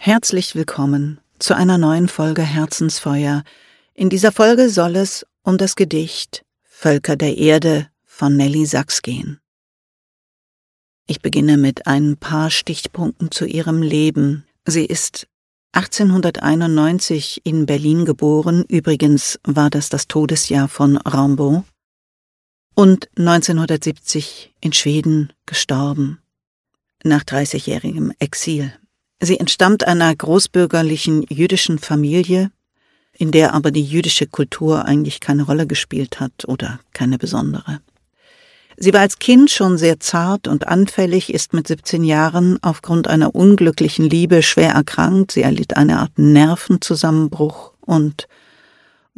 Herzlich willkommen zu einer neuen Folge Herzensfeuer. In dieser Folge soll es um das Gedicht Völker der Erde von Nelly Sachs gehen. Ich beginne mit ein paar Stichpunkten zu ihrem Leben. Sie ist 1891 in Berlin geboren, übrigens war das das Todesjahr von Rimbaud, und 1970 in Schweden gestorben, nach 30-jährigem Exil. Sie entstammt einer großbürgerlichen jüdischen Familie, in der aber die jüdische Kultur eigentlich keine Rolle gespielt hat oder keine besondere. Sie war als Kind schon sehr zart und anfällig, ist mit 17 Jahren aufgrund einer unglücklichen Liebe schwer erkrankt. Sie erlitt eine Art Nervenzusammenbruch und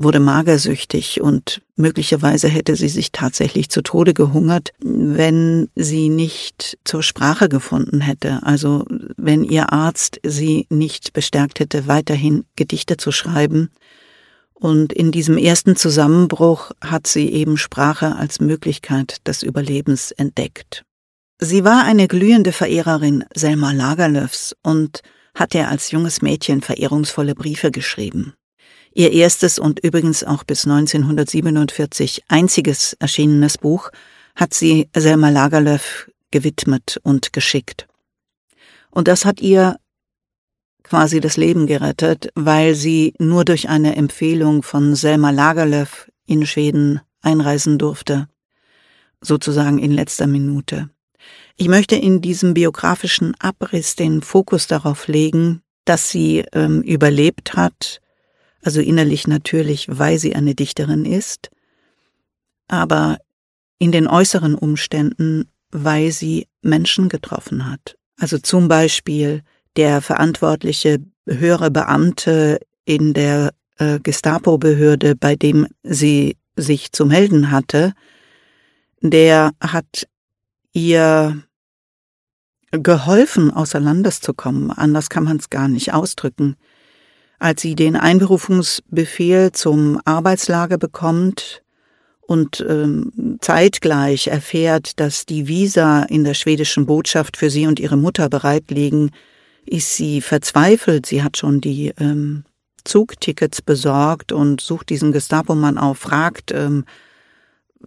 wurde magersüchtig und möglicherweise hätte sie sich tatsächlich zu Tode gehungert, wenn sie nicht zur Sprache gefunden hätte. Also wenn ihr Arzt sie nicht bestärkt hätte, weiterhin Gedichte zu schreiben. Und in diesem ersten Zusammenbruch hat sie eben Sprache als Möglichkeit des Überlebens entdeckt. Sie war eine glühende Verehrerin Selma Lagerlöfs und hatte als junges Mädchen verehrungsvolle Briefe geschrieben. Ihr erstes und übrigens auch bis 1947 einziges erschienenes Buch hat sie Selma Lagerlöf gewidmet und geschickt. Und das hat ihr quasi das Leben gerettet, weil sie nur durch eine Empfehlung von Selma Lagerlöf in Schweden einreisen durfte, sozusagen in letzter Minute. Ich möchte in diesem biografischen Abriss den Fokus darauf legen, dass sie ähm, überlebt hat, also innerlich natürlich, weil sie eine Dichterin ist, aber in den äußeren Umständen, weil sie Menschen getroffen hat. Also zum Beispiel der verantwortliche höhere Beamte in der äh, Gestapo-Behörde, bei dem sie sich zu melden hatte, der hat ihr geholfen, außer Landes zu kommen. Anders kann man es gar nicht ausdrücken. Als sie den Einberufungsbefehl zum Arbeitslager bekommt und ähm, zeitgleich erfährt, dass die Visa in der schwedischen Botschaft für sie und ihre Mutter bereit liegen, ist sie verzweifelt. Sie hat schon die ähm, Zugtickets besorgt und sucht diesen Gestapo-Mann auf, fragt, ähm,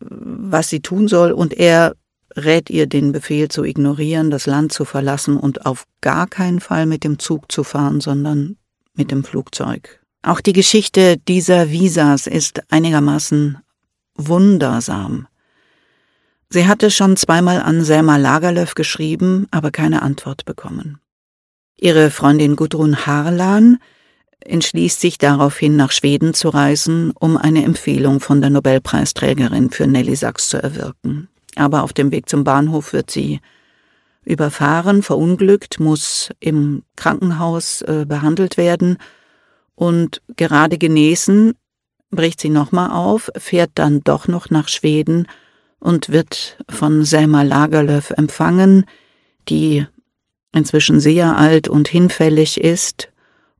was sie tun soll, und er rät ihr den Befehl zu ignorieren, das Land zu verlassen und auf gar keinen Fall mit dem Zug zu fahren, sondern mit dem Flugzeug. Auch die Geschichte dieser Visas ist einigermaßen wundersam. Sie hatte schon zweimal an Selma Lagerlöf geschrieben, aber keine Antwort bekommen. Ihre Freundin Gudrun Harlan entschließt sich daraufhin nach Schweden zu reisen, um eine Empfehlung von der Nobelpreisträgerin für Nelly Sachs zu erwirken. Aber auf dem Weg zum Bahnhof wird sie überfahren, verunglückt, muss im Krankenhaus äh, behandelt werden und gerade genesen bricht sie nochmal auf, fährt dann doch noch nach Schweden und wird von Selma Lagerlöf empfangen, die inzwischen sehr alt und hinfällig ist.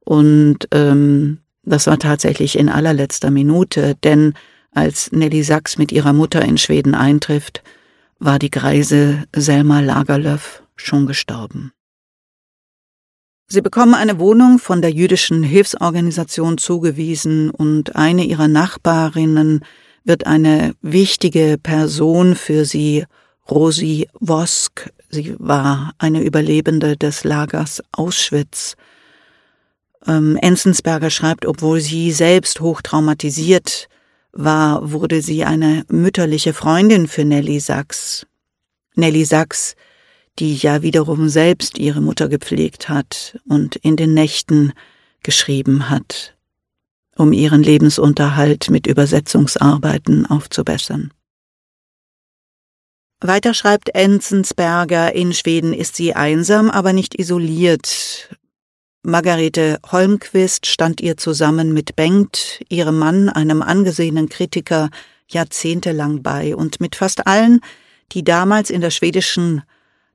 Und ähm, das war tatsächlich in allerletzter Minute, denn als Nelly Sachs mit ihrer Mutter in Schweden eintrifft, war die greise Selma Lagerlöf schon gestorben. Sie bekommen eine Wohnung von der jüdischen Hilfsorganisation zugewiesen und eine ihrer Nachbarinnen wird eine wichtige Person für sie, Rosi Wosk. Sie war eine Überlebende des Lagers Auschwitz. Ähm, Enzensberger schreibt, obwohl sie selbst hochtraumatisiert war, wurde sie eine mütterliche Freundin für Nelly Sachs. Nelly Sachs, die ja wiederum selbst ihre Mutter gepflegt hat und in den Nächten geschrieben hat, um ihren Lebensunterhalt mit Übersetzungsarbeiten aufzubessern. Weiter schreibt Enzensberger, in Schweden ist sie einsam, aber nicht isoliert. Margarete Holmquist stand ihr zusammen mit Bengt, ihrem Mann, einem angesehenen Kritiker, jahrzehntelang bei und mit fast allen, die damals in der schwedischen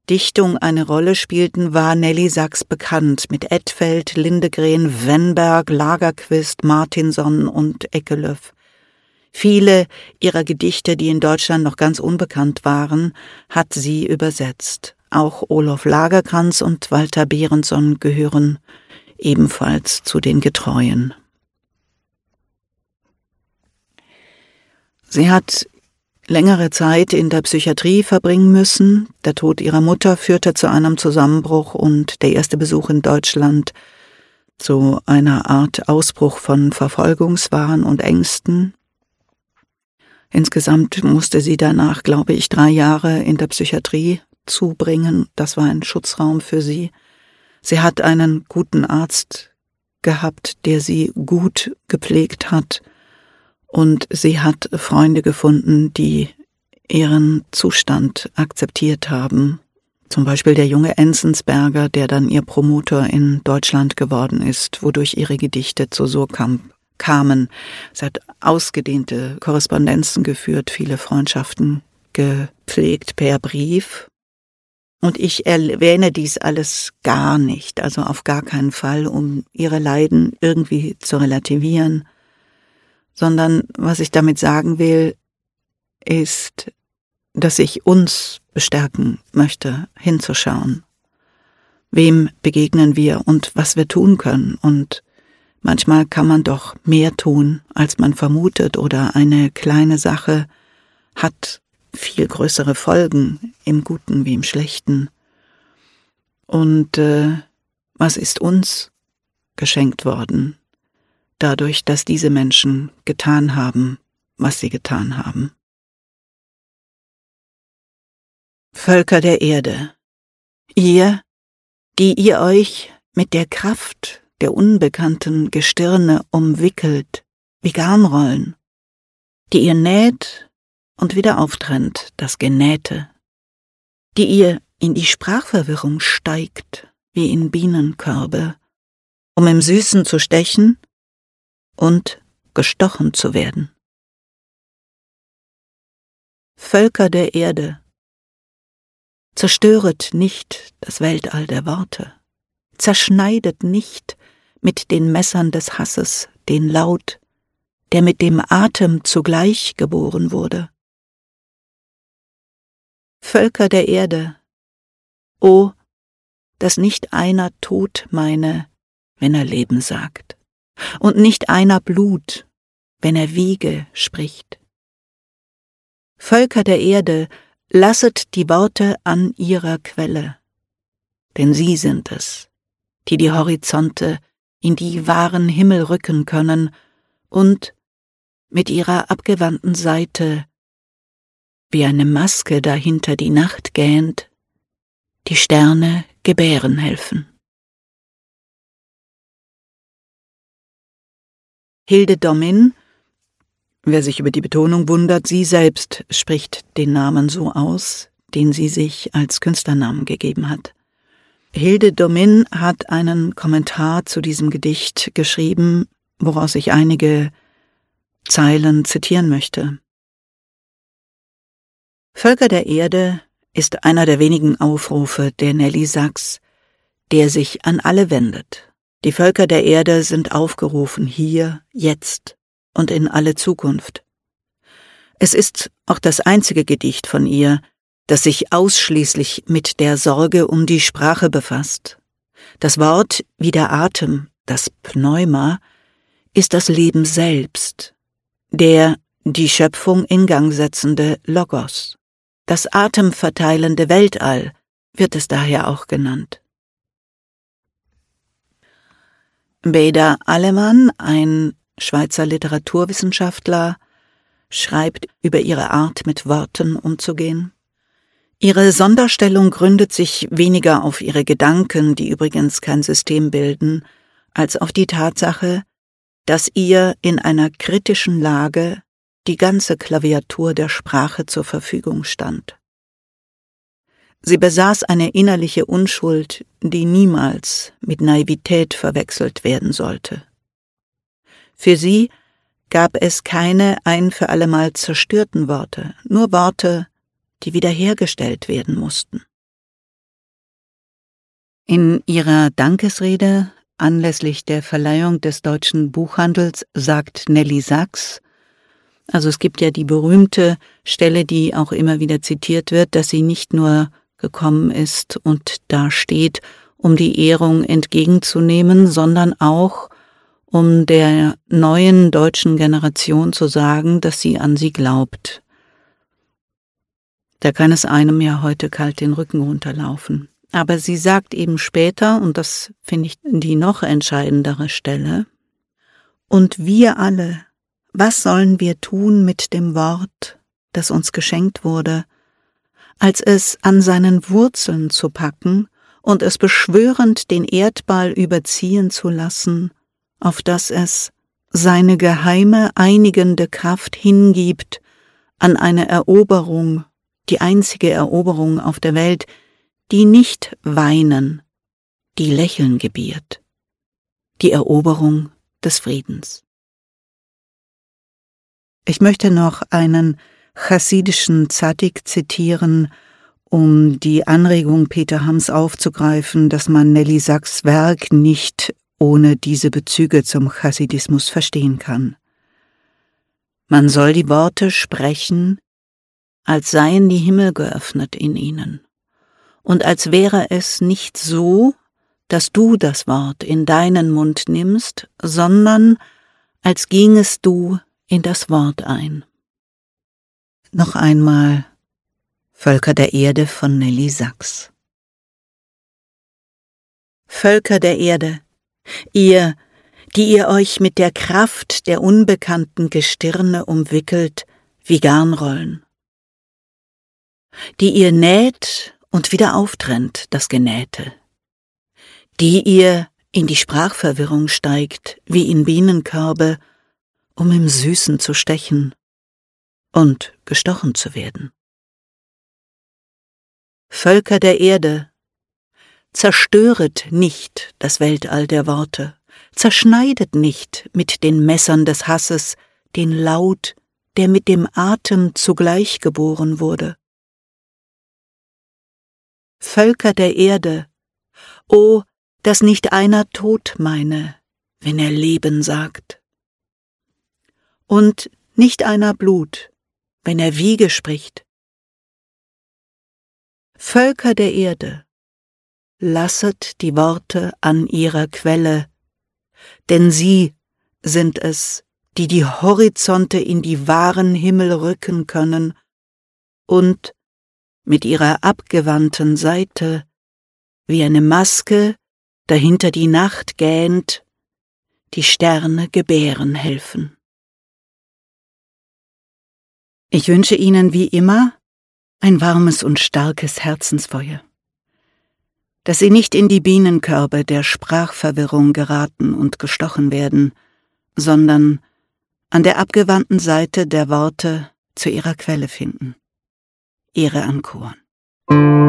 Dichtung eine Rolle spielten, war Nelly Sachs bekannt, mit Edfeld, Lindegren, Wenberg, Lagerquist, Martinson und Eckelöf. Viele ihrer Gedichte, die in Deutschland noch ganz unbekannt waren, hat sie übersetzt. Auch Olof Lagerkrantz und Walter Berenson gehören ebenfalls zu den Getreuen. Sie hat längere Zeit in der Psychiatrie verbringen müssen. Der Tod ihrer Mutter führte zu einem Zusammenbruch und der erste Besuch in Deutschland zu einer Art Ausbruch von Verfolgungswahn und Ängsten. Insgesamt musste sie danach, glaube ich, drei Jahre in der Psychiatrie zubringen. Das war ein Schutzraum für sie. Sie hat einen guten Arzt gehabt, der sie gut gepflegt hat, und sie hat Freunde gefunden, die ihren Zustand akzeptiert haben. Zum Beispiel der junge Enzensberger, der dann ihr Promoter in Deutschland geworden ist, wodurch ihre Gedichte zu Surkamp kamen. Sie hat ausgedehnte Korrespondenzen geführt, viele Freundschaften gepflegt per Brief. Und ich erwähne dies alles gar nicht, also auf gar keinen Fall, um ihre Leiden irgendwie zu relativieren, sondern was ich damit sagen will, ist, dass ich uns bestärken möchte, hinzuschauen. Wem begegnen wir und was wir tun können und manchmal kann man doch mehr tun, als man vermutet oder eine kleine Sache hat viel größere Folgen im Guten wie im Schlechten. Und äh, was ist uns geschenkt worden, dadurch, dass diese Menschen getan haben, was sie getan haben? Völker der Erde, ihr, die ihr euch mit der Kraft der unbekannten Gestirne umwickelt, wie Garnrollen, die ihr näht und wieder auftrennt das Genähte, die ihr in die Sprachverwirrung steigt wie in Bienenkörbe, um im Süßen zu stechen und gestochen zu werden. Völker der Erde, zerstöret nicht das Weltall der Worte, zerschneidet nicht mit den Messern des Hasses den Laut, der mit dem Atem zugleich geboren wurde. Völker der Erde, o, dass nicht einer Tod meine, wenn er Leben sagt, und nicht einer Blut, wenn er Wiege spricht. Völker der Erde, lasset die Worte an ihrer Quelle, denn sie sind es, die die Horizonte in die wahren Himmel rücken können und mit ihrer abgewandten Seite wie eine Maske dahinter die Nacht gähnt, die Sterne gebären helfen. Hilde Domin, wer sich über die Betonung wundert, sie selbst spricht den Namen so aus, den sie sich als Künstlernamen gegeben hat. Hilde Domin hat einen Kommentar zu diesem Gedicht geschrieben, woraus ich einige Zeilen zitieren möchte. Völker der Erde ist einer der wenigen Aufrufe der Nelly Sachs, der sich an alle wendet. Die Völker der Erde sind aufgerufen hier, jetzt und in alle Zukunft. Es ist auch das einzige Gedicht von ihr, das sich ausschließlich mit der Sorge um die Sprache befasst. Das Wort wie der Atem, das Pneuma, ist das Leben selbst, der die Schöpfung in Gang setzende Logos. Das atemverteilende Weltall wird es daher auch genannt. Beda Alemann, ein Schweizer Literaturwissenschaftler, schreibt über ihre Art, mit Worten umzugehen. Ihre Sonderstellung gründet sich weniger auf ihre Gedanken, die übrigens kein System bilden, als auf die Tatsache, dass ihr in einer kritischen Lage die ganze Klaviatur der Sprache zur Verfügung stand. Sie besaß eine innerliche Unschuld, die niemals mit Naivität verwechselt werden sollte. Für sie gab es keine ein für allemal zerstörten Worte, nur Worte, die wiederhergestellt werden mussten. In ihrer Dankesrede anlässlich der Verleihung des deutschen Buchhandels sagt Nelly Sachs, also es gibt ja die berühmte Stelle, die auch immer wieder zitiert wird, dass sie nicht nur gekommen ist und da steht um die Ehrung entgegenzunehmen, sondern auch um der neuen deutschen Generation zu sagen, dass sie an sie glaubt. Da kann es einem ja heute kalt den Rücken runterlaufen. Aber sie sagt eben später, und das finde ich die noch entscheidendere Stelle, und wir alle, was sollen wir tun mit dem Wort, das uns geschenkt wurde, als es an seinen Wurzeln zu packen und es beschwörend den Erdball überziehen zu lassen, auf dass es seine geheime einigende Kraft hingibt an eine Eroberung, die einzige Eroberung auf der Welt, die nicht weinen, die lächeln gebiert, die Eroberung des Friedens. Ich möchte noch einen chassidischen Zadik zitieren, um die Anregung Peter Hams aufzugreifen, dass man Nelly Sachs Werk nicht ohne diese Bezüge zum Chassidismus verstehen kann. Man soll die Worte sprechen, als seien die Himmel geöffnet in ihnen und als wäre es nicht so, dass du das Wort in deinen Mund nimmst, sondern als gingest du in das Wort ein. Noch einmal Völker der Erde von Nelly Sachs. Völker der Erde, ihr, die ihr euch mit der Kraft der unbekannten Gestirne umwickelt wie Garnrollen, die ihr näht und wieder auftrennt das Genähte, die ihr in die Sprachverwirrung steigt, wie in Bienenkörbe, um im Süßen zu stechen und gestochen zu werden. Völker der Erde, zerstöret nicht das Weltall der Worte, zerschneidet nicht mit den Messern des Hasses den Laut, der mit dem Atem zugleich geboren wurde. Völker der Erde, o, dass nicht einer Tod meine, wenn er Leben sagt. Und nicht einer Blut, wenn er Wiege spricht. Völker der Erde, lasset die Worte an ihrer Quelle, denn sie sind es, die die Horizonte in die wahren Himmel rücken können und mit ihrer abgewandten Seite, wie eine Maske, dahinter die Nacht gähnt, die Sterne gebären helfen. Ich wünsche Ihnen wie immer ein warmes und starkes Herzensfeuer, dass Sie nicht in die Bienenkörbe der Sprachverwirrung geraten und gestochen werden, sondern an der abgewandten Seite der Worte zu ihrer Quelle finden. Ehre an Korn.